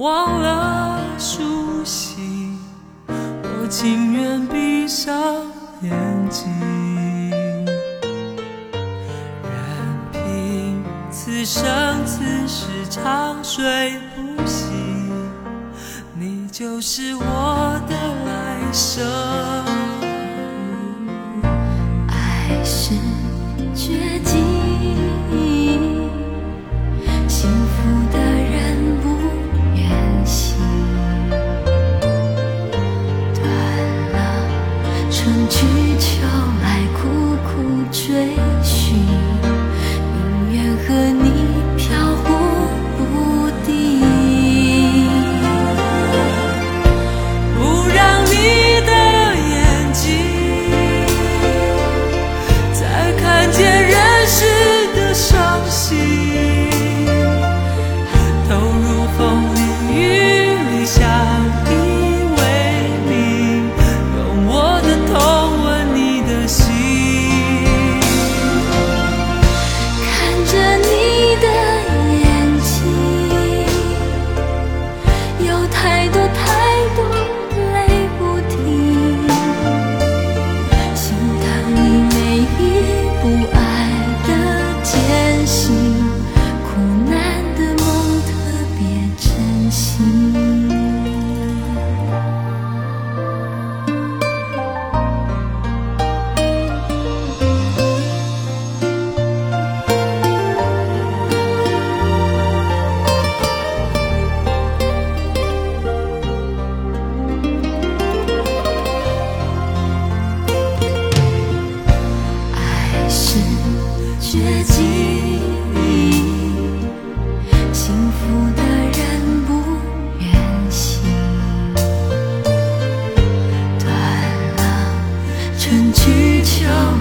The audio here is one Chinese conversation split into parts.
忘了苏醒，我情愿闭上眼睛，任凭此生此世长睡不醒。你就是我的来生。水 show.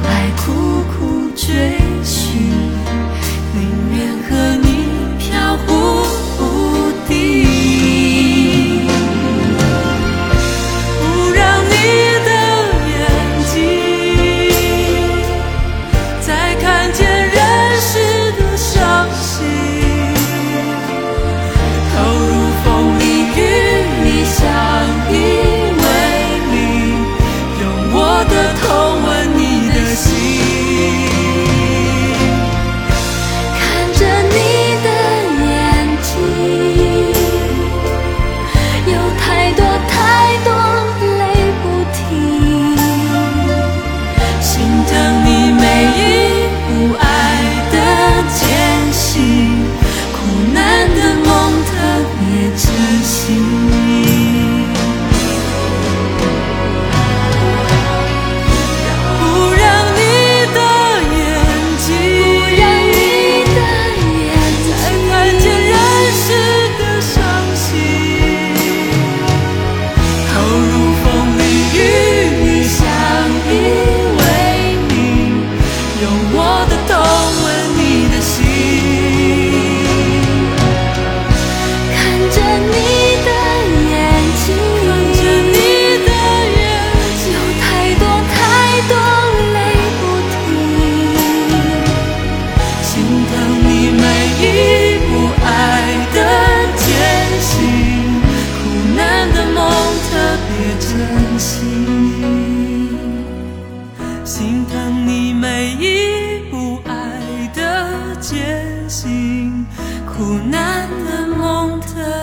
心心疼你每一步爱的艰辛苦难的梦特